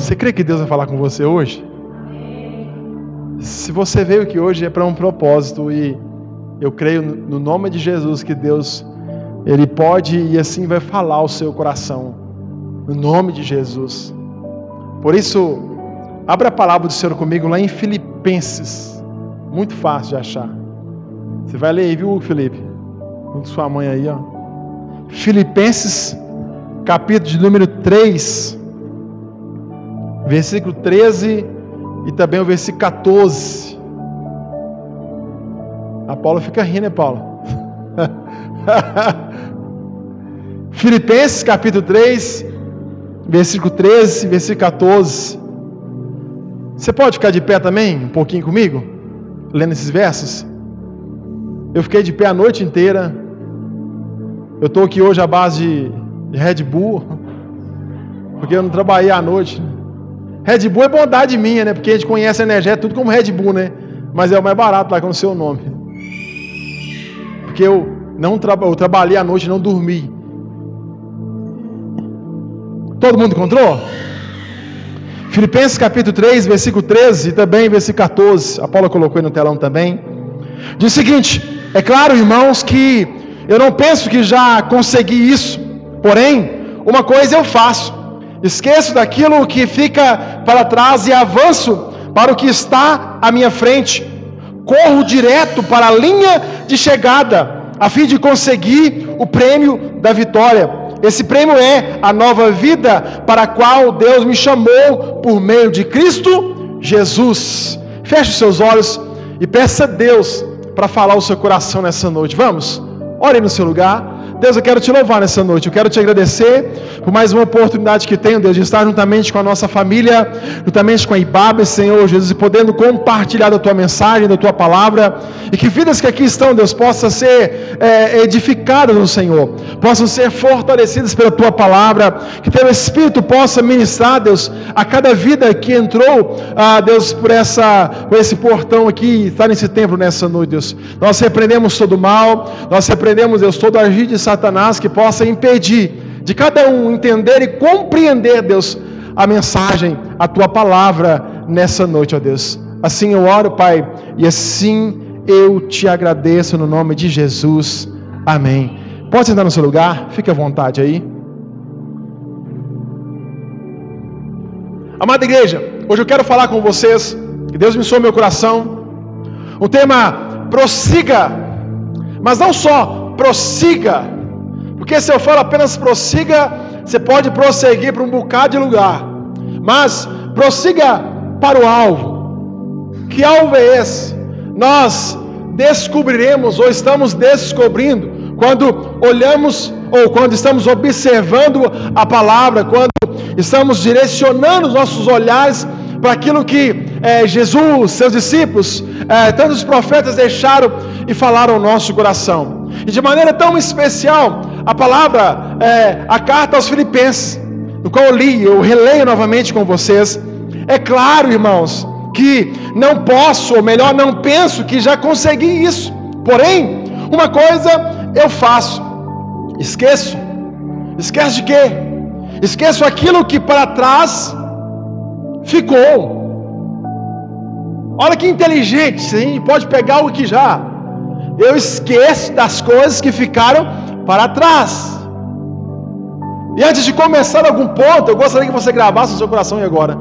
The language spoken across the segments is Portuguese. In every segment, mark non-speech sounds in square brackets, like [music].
Você crê que Deus vai falar com você hoje? Se você veio aqui hoje é para um propósito e eu creio no nome de Jesus que Deus ele pode e assim vai falar ao seu coração. No nome de Jesus. Por isso, abra a palavra do Senhor comigo lá em Filipenses. Muito fácil de achar. Você vai ler aí, viu, Felipe? Com sua mãe aí, ó. Filipenses, capítulo de número 3, versículo 13 e também o versículo 14. A Paula fica rindo, né, Paula? [laughs] Filipenses capítulo 3, versículo 13, versículo 14. Você pode ficar de pé também, um pouquinho comigo, lendo esses versos? Eu fiquei de pé a noite inteira. Eu estou aqui hoje à base de Red Bull, [laughs] porque eu não trabalhei à noite. Red Bull é bondade minha, né? Porque a gente conhece a energia tudo como Red Bull, né? Mas é o mais barato lá com o seu nome. Porque eu não tra eu trabalhei à noite não dormi. Todo mundo encontrou? Filipenses capítulo 3, versículo 13 e também versículo 14. A Paula colocou aí no telão também. Diz o seguinte: É claro, irmãos, que eu não penso que já consegui isso. Porém, uma coisa eu faço: esqueço daquilo que fica para trás e avanço para o que está à minha frente. Corro direto para a linha de chegada, a fim de conseguir o prêmio da vitória esse prêmio é a nova vida para a qual Deus me chamou por meio de Cristo Jesus. Feche os seus olhos e peça a Deus para falar o seu coração nessa noite. Vamos? Ore no seu lugar. Deus, eu quero te louvar nessa noite. Eu quero te agradecer por mais uma oportunidade que tenho, Deus, de estar juntamente com a nossa família, juntamente com a Ibabe, Senhor Jesus, e podendo compartilhar da tua mensagem, da tua palavra, e que vidas que aqui estão, Deus, possam ser é, edificadas no Senhor, possam ser fortalecidas pela tua palavra, que teu Espírito possa ministrar, Deus, a cada vida que entrou, ah, Deus, por, essa, por esse portão aqui, está nesse templo nessa noite, Deus. Nós repreendemos todo mal, nós repreendemos, Deus, todo agir de Satanás que possa impedir de cada um entender e compreender, Deus, a mensagem, a tua palavra nessa noite, ó Deus. Assim eu oro, Pai, e assim eu te agradeço no nome de Jesus. Amém. Pode sentar no seu lugar, fique à vontade aí. Amada igreja, hoje eu quero falar com vocês, que Deus me soou meu coração, o tema prossiga, mas não só prossiga, porque se eu falo apenas prossiga, você pode prosseguir para um bocado de lugar. Mas prossiga para o alvo. Que alvo é esse? Nós descobriremos ou estamos descobrindo quando olhamos ou quando estamos observando a palavra, quando estamos direcionando os nossos olhares para aquilo que é, Jesus, seus discípulos, é, tantos profetas deixaram e falaram ao nosso coração. E de maneira tão especial, a palavra, é, a carta aos Filipenses, no qual eu li, eu releio novamente com vocês. É claro, irmãos, que não posso, ou melhor, não penso que já consegui isso. Porém, uma coisa eu faço: esqueço. Esqueço de quê? Esqueço aquilo que para trás ficou. Olha que inteligente, gente pode pegar o que já. Eu esqueço das coisas que ficaram para trás. E antes de começar algum ponto, eu gostaria que você gravasse no seu coração e agora.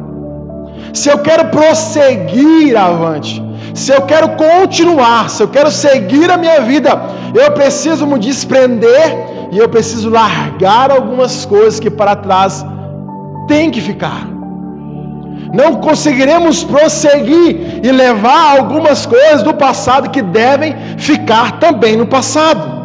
Se eu quero prosseguir avante, se eu quero continuar, se eu quero seguir a minha vida, eu preciso me desprender e eu preciso largar algumas coisas que para trás tem que ficar. Não conseguiremos prosseguir e levar algumas coisas do passado que devem ficar também no passado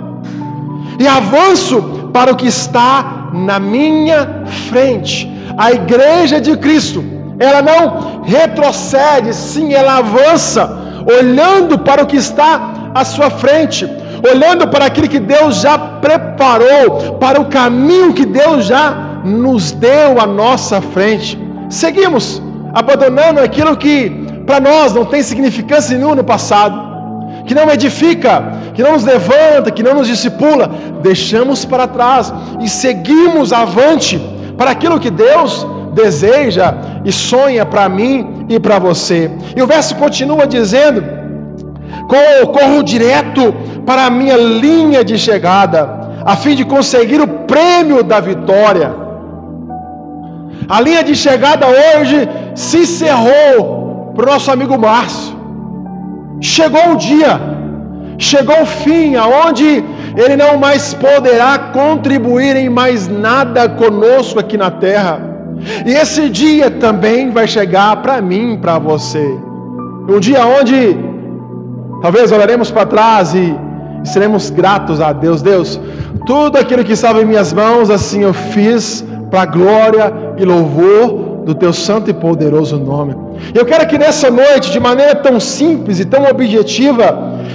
e avanço para o que está na minha frente. A igreja de Cristo, ela não retrocede, sim, ela avança, olhando para o que está à sua frente, olhando para aquilo que Deus já preparou, para o caminho que Deus já nos deu à nossa frente. Seguimos abandonando aquilo que para nós não tem significância nenhuma no passado que não edifica, que não nos levanta, que não nos discipula, deixamos para trás e seguimos avante para aquilo que Deus deseja e sonha para mim e para você. E o verso continua dizendo: corro direto para a minha linha de chegada, a fim de conseguir o prêmio da vitória. A linha de chegada hoje se encerrou para o nosso amigo Márcio. Chegou o dia, chegou o fim, aonde ele não mais poderá contribuir em mais nada conosco aqui na terra. E esse dia também vai chegar para mim, para você. Um dia onde talvez olharemos para trás e seremos gratos a Deus. Deus, tudo aquilo que estava em minhas mãos, assim eu fiz para glória e louvor do teu santo e poderoso nome. Eu quero que nessa noite, de maneira tão simples e tão objetiva,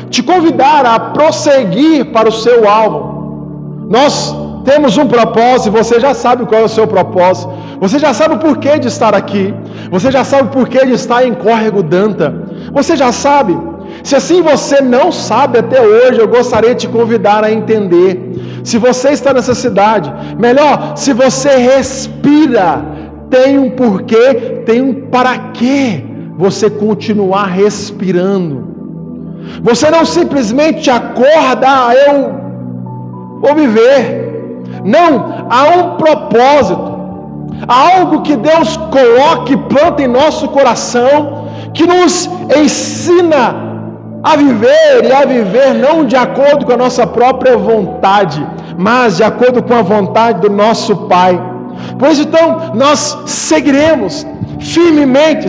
te convidar a prosseguir para o seu alvo. Nós temos um propósito, você já sabe qual é o seu propósito. Você já sabe o porquê de estar aqui. Você já sabe o porquê de estar em Córrego Danta. Você já sabe. Se assim você não sabe até hoje, eu gostaria de te convidar a entender. Se você está nessa cidade, melhor, se você respira, tem um porquê, tem um para quê você continuar respirando. Você não simplesmente acorda, ah, eu vou viver. Não, há um propósito, há algo que Deus coloca e planta em nosso coração, que nos ensina a viver e a viver não de acordo com a nossa própria vontade, mas de acordo com a vontade do nosso Pai. Pois então, nós seguiremos firmemente,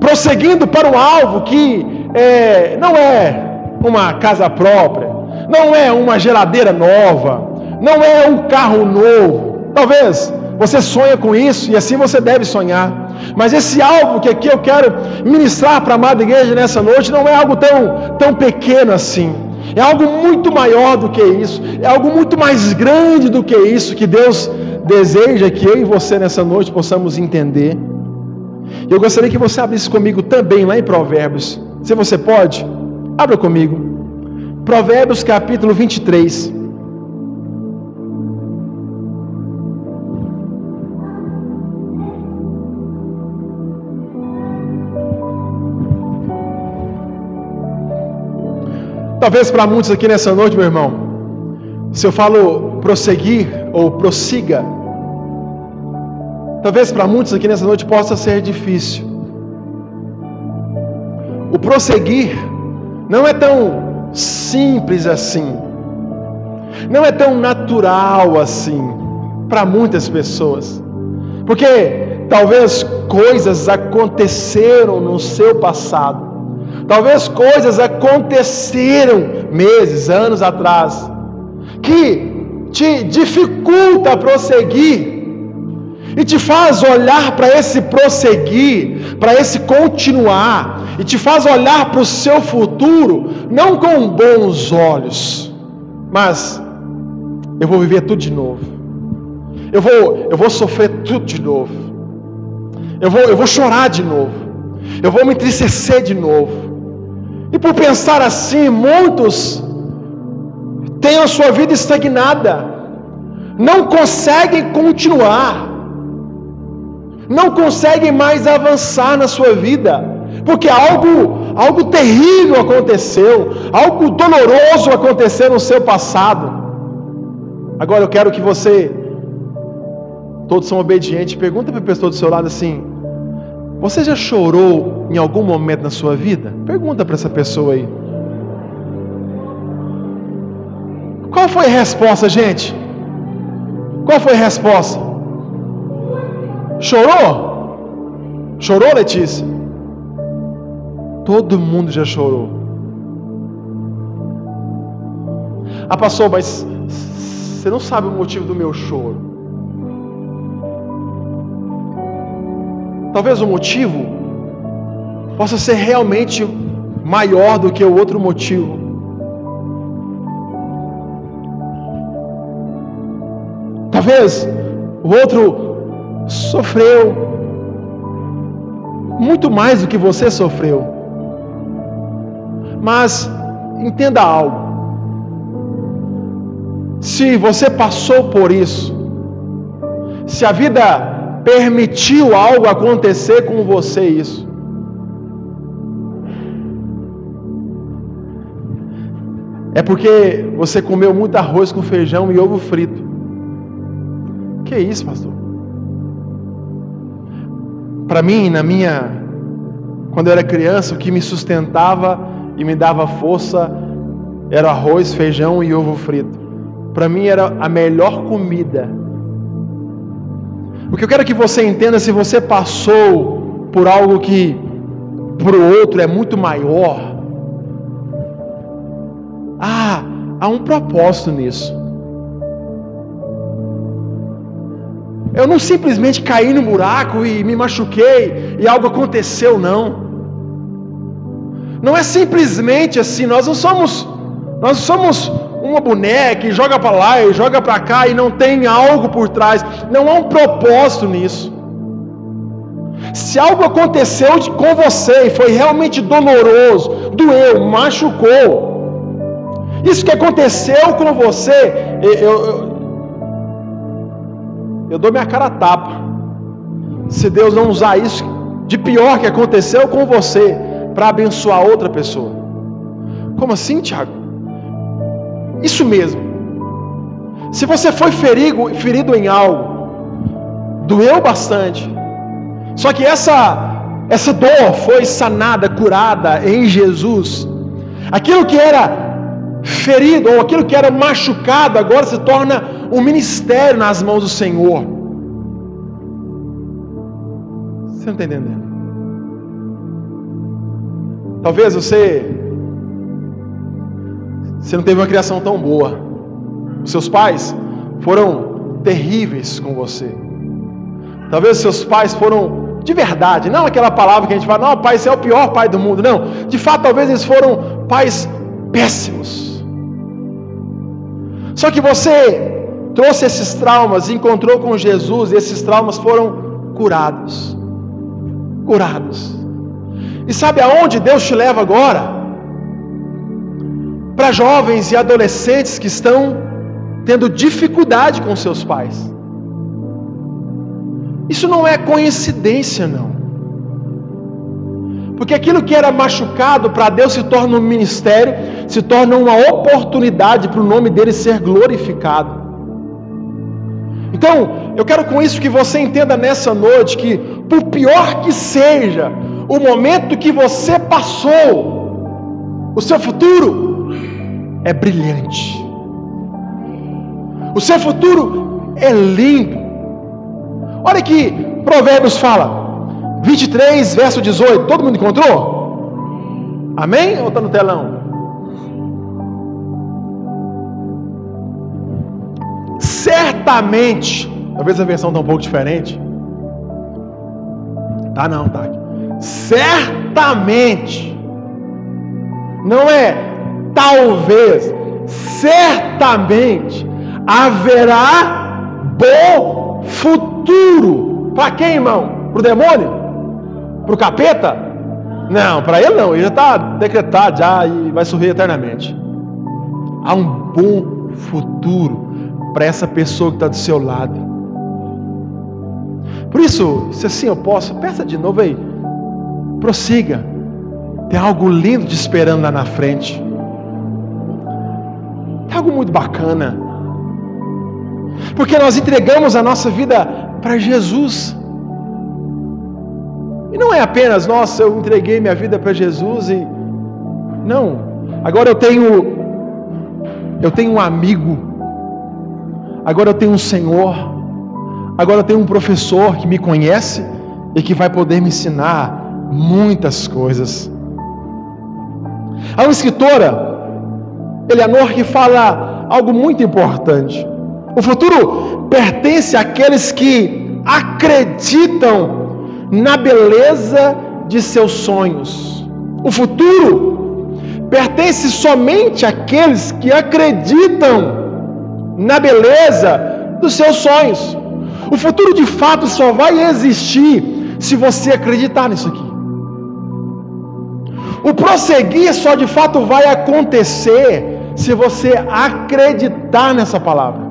prosseguindo para um alvo que é, não é uma casa própria, não é uma geladeira nova, não é um carro novo. Talvez você sonha com isso e assim você deve sonhar. Mas esse alvo que aqui eu quero ministrar para a amada igreja nessa noite não é algo tão, tão pequeno assim. É algo muito maior do que isso. É algo muito mais grande do que isso que Deus deseja que eu e você nessa noite possamos entender. Eu gostaria que você abrisse comigo também lá em Provérbios. Se você pode, abra comigo. Provérbios capítulo 23. Talvez para muitos aqui nessa noite, meu irmão, se eu falo prosseguir ou prossiga, talvez para muitos aqui nessa noite possa ser difícil. O prosseguir não é tão simples assim, não é tão natural assim para muitas pessoas, porque talvez coisas aconteceram no seu passado. Talvez coisas aconteceram meses, anos atrás, que te dificulta prosseguir e te faz olhar para esse prosseguir, para esse continuar, e te faz olhar para o seu futuro não com bons olhos, mas eu vou viver tudo de novo. Eu vou, eu vou sofrer tudo de novo. Eu vou, eu vou chorar de novo. Eu vou me entristecer de novo. E por pensar assim, muitos têm a sua vida estagnada, não conseguem continuar, não conseguem mais avançar na sua vida, porque algo, algo terrível aconteceu, algo doloroso aconteceu no seu passado. Agora eu quero que você, todos são obedientes, pergunta para a pessoa do seu lado assim: você já chorou em algum momento na sua vida? Pergunta para essa pessoa aí. Qual foi a resposta, gente? Qual foi a resposta? Chorou? Chorou, Letícia? Todo mundo já chorou. Ah, pastor, mas você não sabe o motivo do meu choro. Talvez o motivo possa ser realmente maior do que o outro motivo. Talvez o outro sofreu muito mais do que você sofreu. Mas entenda algo. Se você passou por isso, se a vida permitiu algo acontecer com você isso. É porque você comeu muito arroz com feijão e ovo frito. Que isso, pastor? Para mim, na minha quando eu era criança, o que me sustentava e me dava força era arroz, feijão e ovo frito. Para mim era a melhor comida. O que eu quero que você entenda, se você passou por algo que para o outro é muito maior, ah, há um propósito nisso. Eu não simplesmente caí no buraco e me machuquei e algo aconteceu, não. Não é simplesmente assim, nós não somos, nós somos uma boneca e joga para lá e joga para cá e não tem algo por trás. Não há um propósito nisso. Se algo aconteceu com você e foi realmente doloroso, doeu, machucou, isso que aconteceu com você, eu, eu, eu dou minha cara a tapa. Se Deus não usar isso de pior que aconteceu com você para abençoar outra pessoa. Como assim, Tiago? Isso mesmo. Se você foi ferido, ferido em algo, doeu bastante. Só que essa essa dor foi sanada, curada em Jesus. Aquilo que era ferido ou aquilo que era machucado agora se torna um ministério nas mãos do Senhor. Você não está entendendo? Talvez você você não teve uma criação tão boa. Os seus pais foram terríveis com você. Talvez seus pais foram de verdade, não aquela palavra que a gente fala, não, pai, você é o pior pai do mundo. Não, de fato, talvez eles foram pais péssimos. Só que você trouxe esses traumas, encontrou com Jesus, e esses traumas foram curados. Curados. E sabe aonde Deus te leva agora? Para jovens e adolescentes que estão tendo dificuldade com seus pais. Isso não é coincidência, não. Porque aquilo que era machucado para Deus se torna um ministério, se torna uma oportunidade para o nome dele ser glorificado. Então, eu quero com isso que você entenda nessa noite que, por pior que seja o momento que você passou, o seu futuro é brilhante. O seu futuro é lindo. Olha que Provérbios fala: 23, verso 18. Todo mundo encontrou? Amém? Ou está no telão? Certamente, talvez a versão está um pouco diferente. Tá não, tá. Certamente. Não é talvez, certamente haverá bom futuro. Para quem, irmão? Para o demônio? Para o capeta? Não, para ele não, ele já está decretado já e vai sorrir eternamente. Há um bom futuro para essa pessoa que está do seu lado. Por isso, se assim eu posso, peça de novo aí, prossiga. Tem algo lindo te esperando lá na frente. Tem algo muito bacana. Porque nós entregamos a nossa vida para Jesus. E não é apenas, nossa, eu entreguei minha vida para Jesus e. Não. Agora eu tenho. Eu tenho um amigo. Agora eu tenho um Senhor. Agora eu tenho um professor que me conhece e que vai poder me ensinar muitas coisas. Há uma escritora, Eleanor, que fala algo muito importante. O futuro pertence àqueles que acreditam na beleza de seus sonhos. O futuro pertence somente àqueles que acreditam na beleza dos seus sonhos. O futuro de fato só vai existir se você acreditar nisso aqui. O prosseguir só de fato vai acontecer se você acreditar nessa palavra.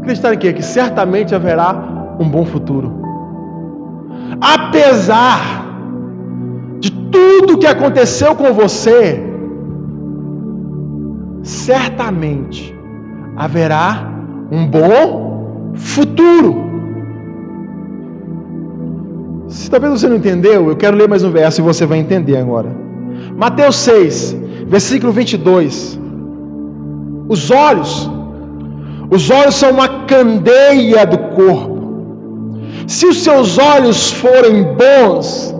Acreditar em quê? Que certamente haverá um bom futuro. Apesar de tudo que aconteceu com você, certamente haverá um bom futuro. Se talvez você não entendeu, eu quero ler mais um verso e você vai entender agora. Mateus 6, versículo 22. Os olhos, os olhos são uma candeia do corpo. Se os seus olhos forem bons,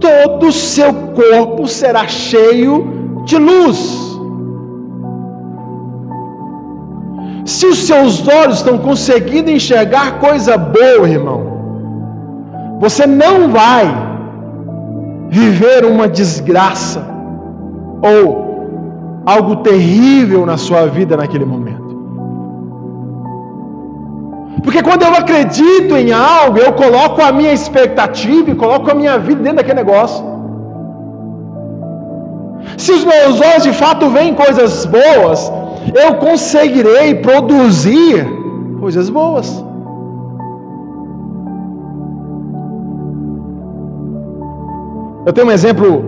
todo o seu corpo será cheio de luz. Se os seus olhos estão conseguindo enxergar coisa boa, irmão, você não vai viver uma desgraça ou algo terrível na sua vida naquele momento. Porque quando eu acredito em algo, eu coloco a minha expectativa e coloco a minha vida dentro daquele negócio. Se os meus olhos de fato veem coisas boas, eu conseguirei produzir coisas boas. Eu tenho um exemplo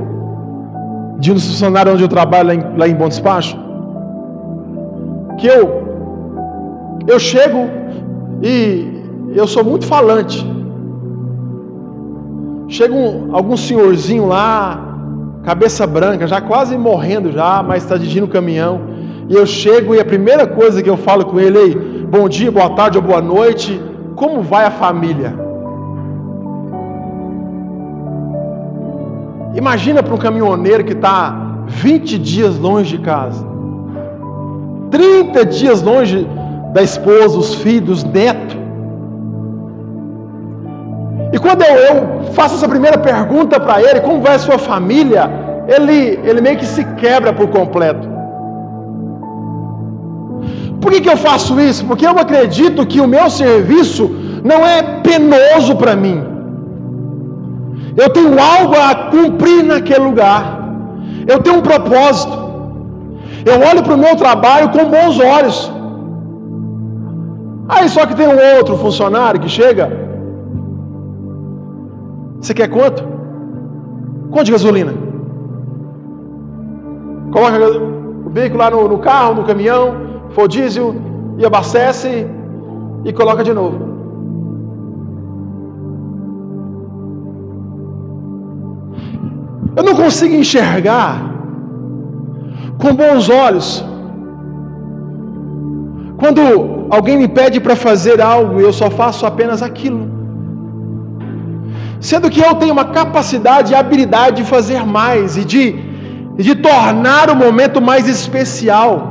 de um funcionário onde eu trabalho lá em, lá em Bom Despacho. Que eu, eu chego e eu sou muito falante. Chega um, algum senhorzinho lá, cabeça branca, já quase morrendo já, mas está dirigindo o caminhão. E eu chego e a primeira coisa que eu falo com ele é: bom dia, boa tarde ou boa noite, como vai a família? Imagina para um caminhoneiro que está 20 dias longe de casa, 30 dias longe da esposa, os filhos, os netos. E quando eu, eu faço essa primeira pergunta para ele, como vai a sua família? Ele, ele meio que se quebra por completo. Por que, que eu faço isso? Porque eu acredito que o meu serviço não é penoso para mim. Eu tenho algo a cumprir naquele lugar. Eu tenho um propósito. Eu olho para o meu trabalho com bons olhos. Aí só que tem um outro funcionário que chega. Você quer quanto? Quanto de gasolina? Coloca o veículo lá no, no carro, no caminhão, diesel, e abastece e coloca de novo. Eu não consigo enxergar com bons olhos. Quando alguém me pede para fazer algo e eu só faço apenas aquilo. Sendo que eu tenho uma capacidade e habilidade de fazer mais e de, de tornar o momento mais especial.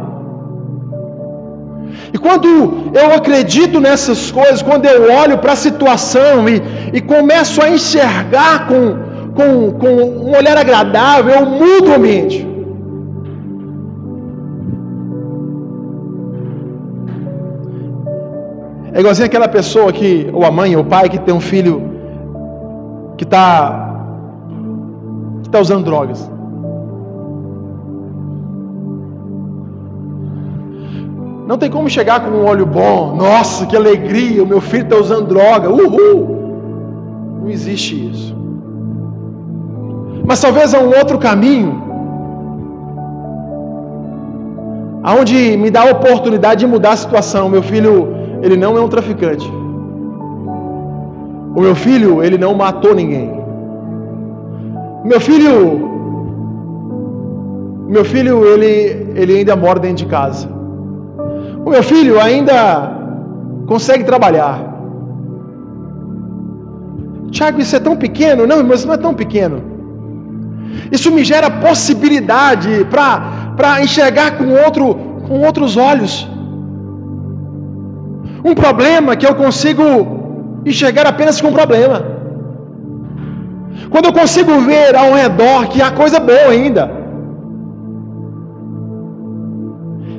E quando eu acredito nessas coisas, quando eu olho para a situação e, e começo a enxergar com, com, com um olhar agradável, eu mudo o ambiente. É igualzinho aquela pessoa que, ou a mãe ou o pai, que tem um filho que está que tá usando drogas. Não tem como chegar com um olho bom. Nossa, que alegria, o meu filho está usando droga. Uhul! Não existe isso. Mas talvez há um outro caminho, aonde me dá a oportunidade de mudar a situação. Meu filho, ele não é um traficante. O meu filho, ele não matou ninguém. Meu filho, meu filho, ele, ele ainda mora dentro de casa. O meu filho ainda consegue trabalhar. Tiago, isso é tão pequeno? Não, mas não é tão pequeno. Isso me gera possibilidade para enxergar com, outro, com outros olhos. Um problema que eu consigo enxergar apenas com um problema. Quando eu consigo ver ao redor que há coisa boa ainda.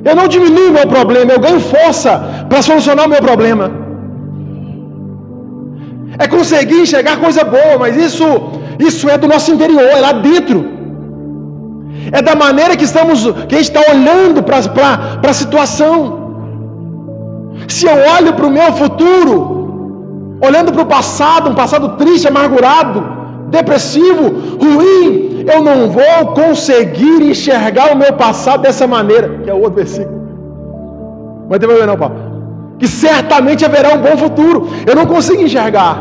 Eu não diminuo o meu problema, eu ganho força para solucionar o meu problema. É conseguir enxergar coisa boa, mas isso, isso é do nosso interior, é lá dentro. É da maneira que estamos, que a gente está olhando para a situação. Se eu olho para o meu futuro, olhando para o passado, um passado triste, amargurado, depressivo, ruim, eu não vou conseguir enxergar o meu passado dessa maneira, que é o outro versículo. Mas tem problema não, Paulo. Que certamente haverá um bom futuro. Eu não consigo enxergar.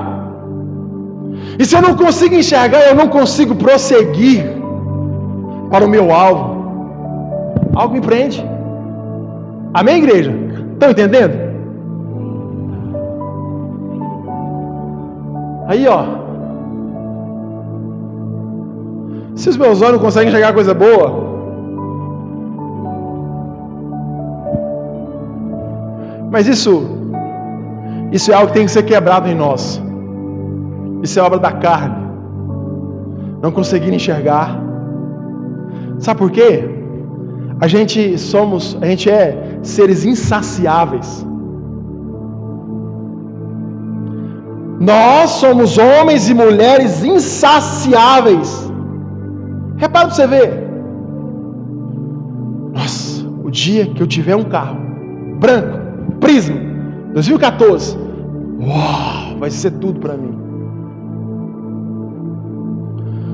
E se eu não consigo enxergar, eu não consigo prosseguir para o meu alvo. Algo me prende. Amém, igreja? Estão entendendo? Aí, ó. Se os meus olhos não conseguem enxergar coisa boa, mas isso, isso é algo que tem que ser quebrado em nós. Isso é obra da carne. Não conseguir enxergar. Sabe por quê? A gente somos, a gente é seres insaciáveis. Nós somos homens e mulheres insaciáveis. Repara para você ver. Nossa, o dia que eu tiver um carro branco, Prisma, 2014, uau, vai ser tudo para mim.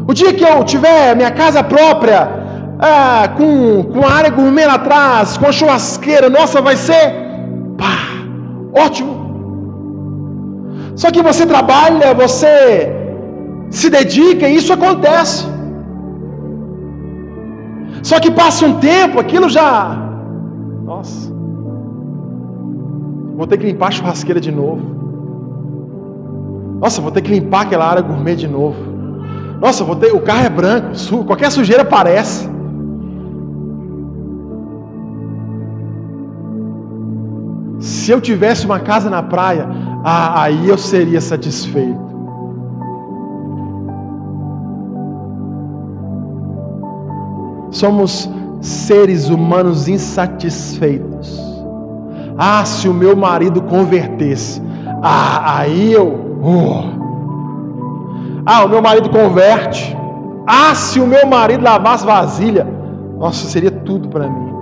O dia que eu tiver minha casa própria, ah, com, com a área gourmet lá atrás, com a churrasqueira, nossa, vai ser pá, ótimo. Só que você trabalha, você se dedica e isso acontece. Só que passa um tempo, aquilo já. Nossa. Vou ter que limpar a churrasqueira de novo. Nossa, vou ter que limpar aquela área gourmet de novo. Nossa, vou ter, o carro é branco, su, qualquer sujeira aparece. Se eu tivesse uma casa na praia, ah, aí eu seria satisfeito. Somos seres humanos insatisfeitos. Ah, se o meu marido convertesse, ah, aí eu. Uh. Ah, o meu marido converte. Ah, se o meu marido lavasse vasilha, nossa, seria tudo para mim.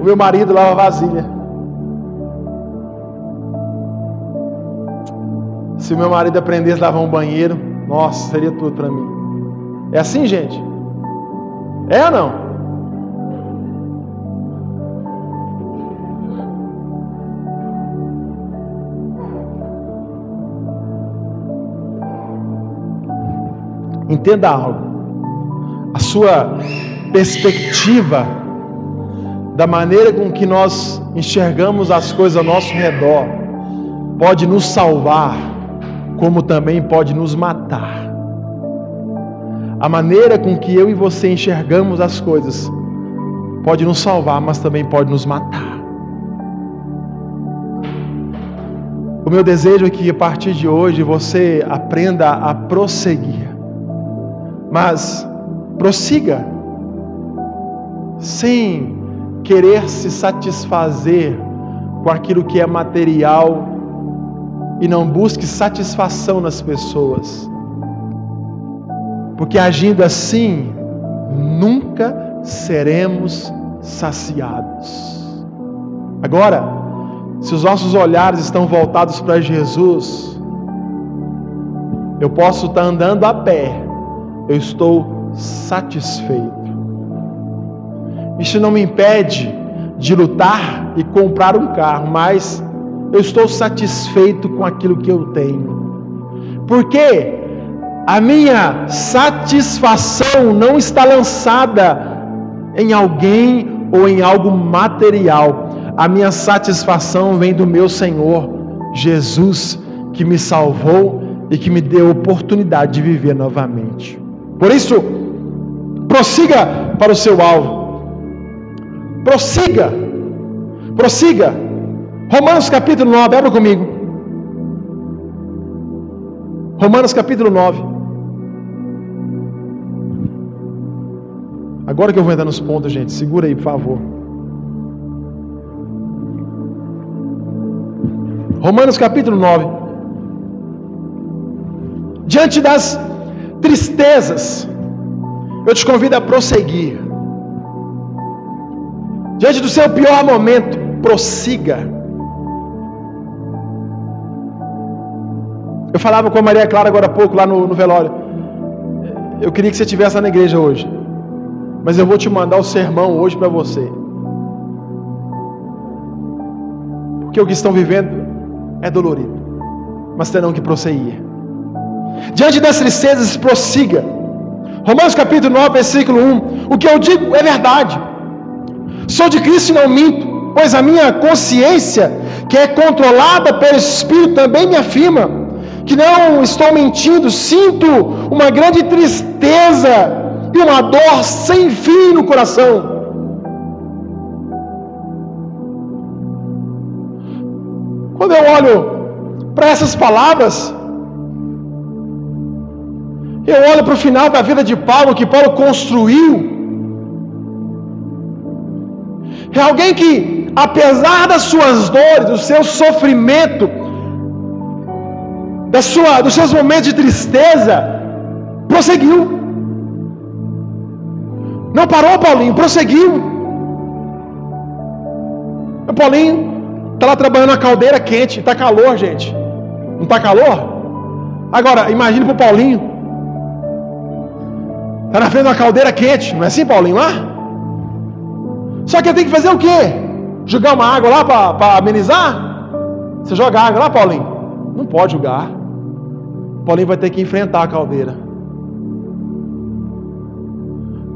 O meu marido lava vasilha. Se o meu marido aprendesse a lavar um banheiro, nossa, seria tudo para mim. É assim, gente? É ou não? Entenda algo. A sua perspectiva da maneira com que nós enxergamos as coisas ao nosso redor pode nos salvar como também pode nos matar. A maneira com que eu e você enxergamos as coisas pode nos salvar, mas também pode nos matar. O meu desejo é que a partir de hoje você aprenda a prosseguir. Mas prossiga sem querer se satisfazer com aquilo que é material e não busque satisfação nas pessoas. Porque agindo assim, nunca seremos saciados. Agora, se os nossos olhares estão voltados para Jesus, eu posso estar andando a pé, eu estou satisfeito. Isso não me impede de lutar e comprar um carro, mas eu estou satisfeito com aquilo que eu tenho. Porque a minha satisfação não está lançada em alguém ou em algo material. A minha satisfação vem do meu Senhor Jesus, que me salvou e que me deu oportunidade de viver novamente. Por isso, prossiga para o seu alvo. Prossiga. Prossiga Romanos capítulo 9, abra comigo. Romanos capítulo 9. Agora que eu vou entrar nos pontos, gente, segura aí, por favor. Romanos capítulo 9. Diante das tristezas, eu te convido a prosseguir. Diante do seu pior momento, prossiga Eu falava com a Maria Clara agora há pouco, lá no, no velório. Eu queria que você estivesse na igreja hoje. Mas eu vou te mandar o sermão hoje para você. Porque o que estão vivendo é dolorido. Mas terão que prosseguir. Diante das tristezas, prossiga. Romanos capítulo 9, versículo 1. O que eu digo é verdade. Sou de Cristo e não minto, pois a minha consciência, que é controlada pelo Espírito, também me afirma que não estou mentindo, sinto uma grande tristeza e uma dor sem fim no coração. Quando eu olho para essas palavras, eu olho para o final da vida de Paulo, que Paulo construiu. É alguém que, apesar das suas dores, do seu sofrimento, da sua, dos seus momentos de tristeza, prosseguiu. Não parou, Paulinho, prosseguiu. O Paulinho está lá trabalhando na caldeira quente, está calor, gente. Não está calor? Agora, imagine para o Paulinho Está na frente de uma caldeira quente, não é assim, Paulinho, lá? Só que ele tem que fazer o quê? Jogar uma água lá para amenizar? Você joga água lá, Paulinho? Não pode jogar. Paulinho vai ter que enfrentar a caldeira.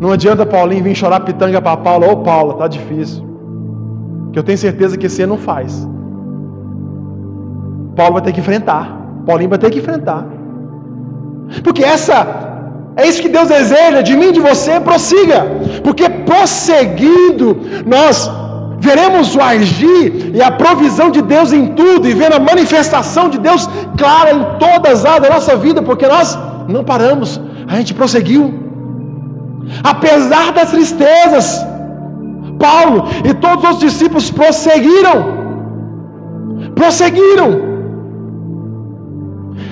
Não adianta Paulinho vir chorar pitanga para Paula. Ô Paula, tá difícil. Que eu tenho certeza que você não faz. Paulo vai ter que enfrentar. Paulinho vai ter que enfrentar. Porque essa é isso que Deus deseja de mim, de você, prossiga. Porque prosseguindo, nós veremos o agir e a provisão de Deus em tudo e vendo a manifestação de Deus clara em todas as áreas da nossa vida, porque nós não paramos, a gente prosseguiu. Apesar das tristezas, Paulo e todos os discípulos prosseguiram. Prosseguiram.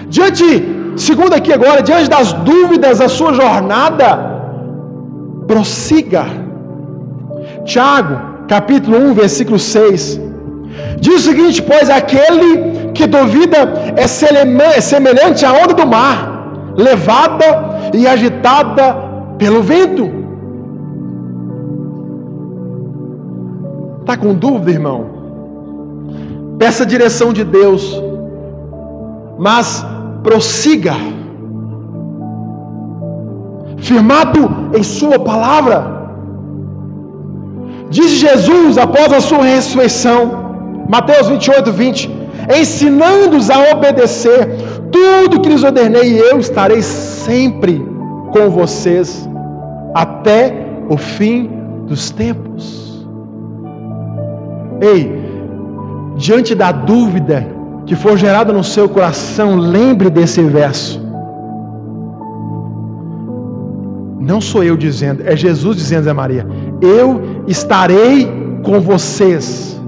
Diante Segundo aqui agora, diante das dúvidas da sua jornada, prossiga. Tiago, capítulo 1, versículo 6. Diz o seguinte: Pois aquele que duvida é, é semelhante à onda do mar, levada e agitada pelo vento. Está com dúvida, irmão? Peça a direção de Deus, mas prossiga, firmado em Sua palavra. Diz Jesus após a sua ressurreição, Mateus 28, 20: ensinando-os a obedecer tudo que lhes ordenei, e eu estarei sempre com vocês até o fim dos tempos. Ei, diante da dúvida que for gerado no seu coração, lembre desse verso. Não sou eu dizendo, é Jesus dizendo, Zé Maria: Eu estarei com vocês.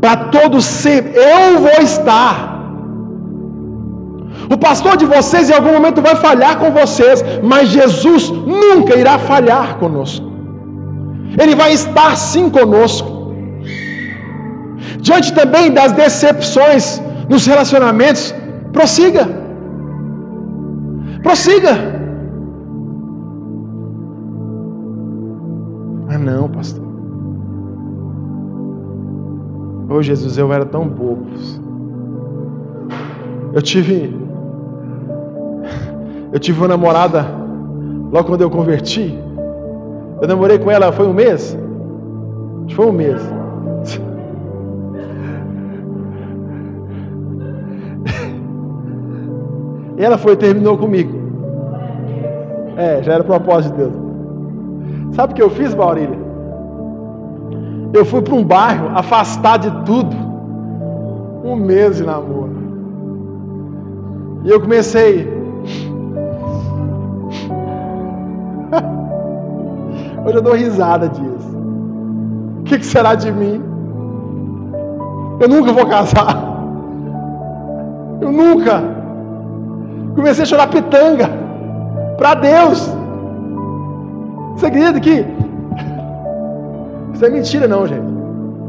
Para todos sempre, eu vou estar. O pastor de vocês em algum momento vai falhar com vocês, mas Jesus nunca irá falhar conosco. Ele vai estar sim conosco. Diante também das decepções nos relacionamentos, prossiga. Prossiga. Pastor. Oh, Jesus, eu era tão bobo. Eu tive. Eu tive uma namorada logo quando eu converti. Eu namorei com ela, foi um mês? Foi um mês. E ela foi terminou comigo. É, já era propósito de Deus. Sabe o que eu fiz, Maurília? Eu fui para um bairro afastado de tudo. Um mês de namoro. E eu comecei. [laughs] Hoje eu dou risada disso. O que, que será de mim? Eu nunca vou casar. Eu nunca. Comecei a chorar pitanga para Deus. Você acredita que não é mentira, não, gente.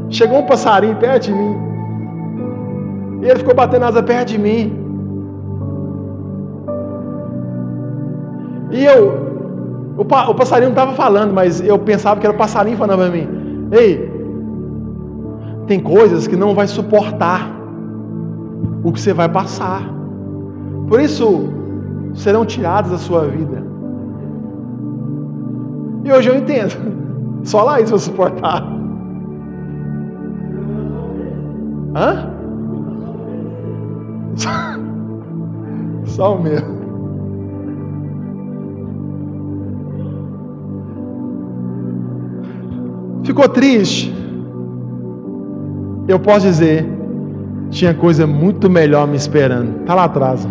Chegou um passarinho perto de mim. E ele ficou batendo asa perto de mim. E eu. O, o passarinho não estava falando, mas eu pensava que era o passarinho falando para mim: Ei, tem coisas que não vai suportar o que você vai passar. Por isso, serão tiradas da sua vida. E hoje eu entendo. Só lá isso eu suportar. Hã? Só, só o meu. Ficou triste? Eu posso dizer, tinha coisa muito melhor me esperando. Tá lá atrás.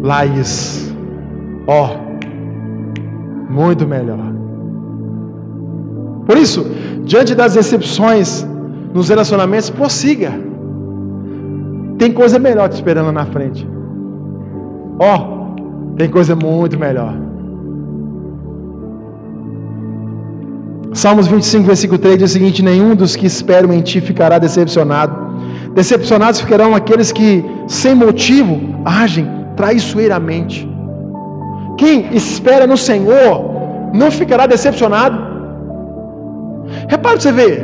Laís. Ó. Oh, muito melhor. Por isso, diante das decepções nos relacionamentos, prossiga. Tem coisa melhor te esperando na frente. Ó, oh, tem coisa muito melhor. Salmos 25, versículo 3 diz o seguinte: Nenhum dos que esperam em ti ficará decepcionado. Decepcionados ficarão aqueles que, sem motivo, agem traiçoeiramente. Quem espera no Senhor não ficará decepcionado. Repare você ver.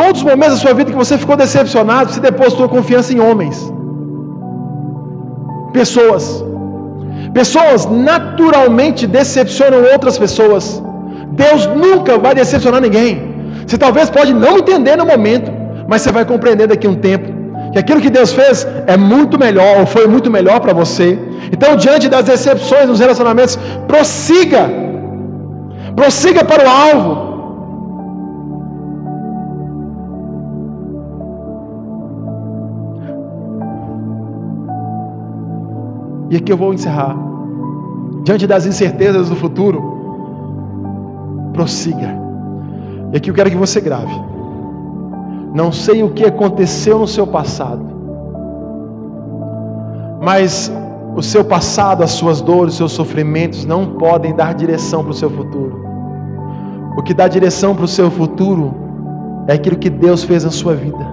Todos os momentos da sua vida que você ficou decepcionado, você depositou confiança em homens, pessoas. Pessoas naturalmente decepcionam outras pessoas. Deus nunca vai decepcionar ninguém. Você talvez pode não entender no momento, mas você vai compreender daqui a um tempo que aquilo que Deus fez é muito melhor ou foi muito melhor para você. Então, diante das decepções nos relacionamentos, prossiga. Prossiga para o alvo. E aqui eu vou encerrar. Diante das incertezas do futuro, prossiga. E aqui eu quero que você grave. Não sei o que aconteceu no seu passado, mas o seu passado, as suas dores, os seus sofrimentos não podem dar direção para o seu futuro. O que dá direção para o seu futuro é aquilo que Deus fez na sua vida,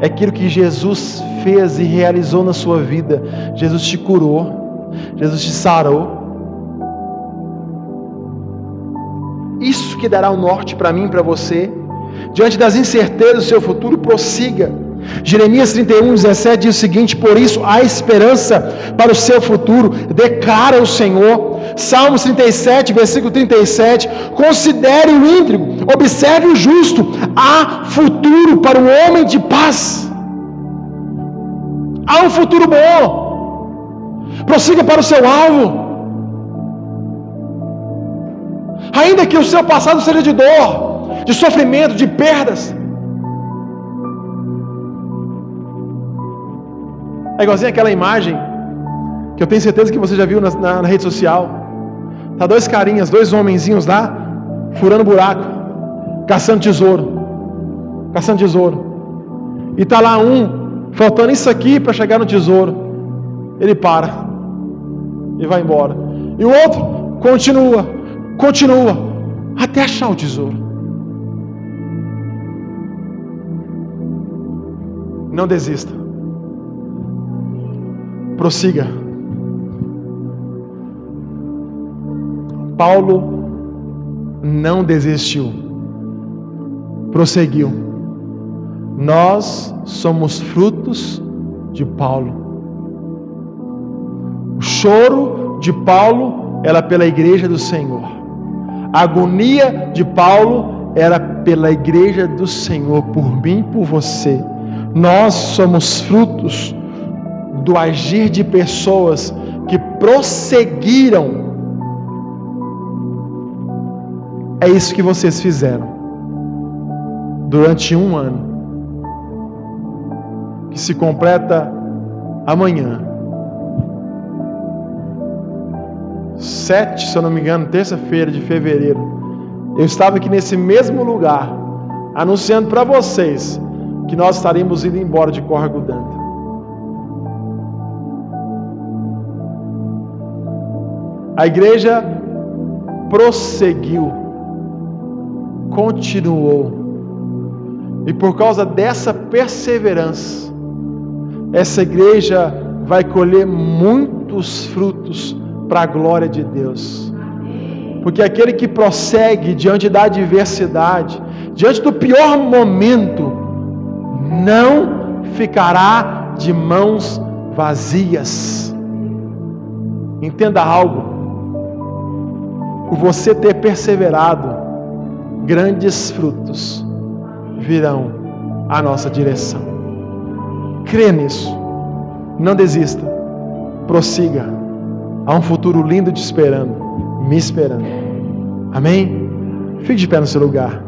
é aquilo que Jesus fez e realizou na sua vida. Jesus te curou, Jesus te sarou, Isso que dará o norte para mim e para você. Diante das incertezas do seu futuro, prossiga. Jeremias 31, 17 diz o seguinte: Por isso há esperança para o seu futuro, declara o Senhor. Salmos 37, versículo 37. Considere o íntegro, observe o justo, há futuro para o homem de paz. Há um futuro bom. Prossiga para o seu alvo. Ainda que o seu passado seja de dor, de sofrimento, de perdas. É igualzinho aquela imagem que eu tenho certeza que você já viu na, na, na rede social. Tá dois carinhas, dois homenzinhos lá, furando buraco, caçando tesouro. Caçando tesouro. E tá lá um, faltando isso aqui para chegar no tesouro. Ele para. E vai embora. E o outro continua Continua até achar o tesouro. Não desista. Prossiga. Paulo não desistiu. Prosseguiu. Nós somos frutos de Paulo. O choro de Paulo era pela igreja do Senhor. A agonia de Paulo era pela igreja do Senhor, por mim e por você. Nós somos frutos do agir de pessoas que prosseguiram. É isso que vocês fizeram durante um ano, que se completa amanhã. 7, se eu não me engano, terça-feira de fevereiro, eu estava aqui nesse mesmo lugar, anunciando para vocês que nós estaríamos indo embora de Córrego Danta. A igreja prosseguiu, continuou, e por causa dessa perseverança, essa igreja vai colher muitos frutos para a glória de Deus. Porque aquele que prossegue diante da adversidade, diante do pior momento, não ficará de mãos vazias. Entenda algo. Por você ter perseverado, grandes frutos virão à nossa direção. Crê nisso. Não desista. Prossiga. Há um futuro lindo te esperando, me esperando. Amém? Fique de pé no seu lugar.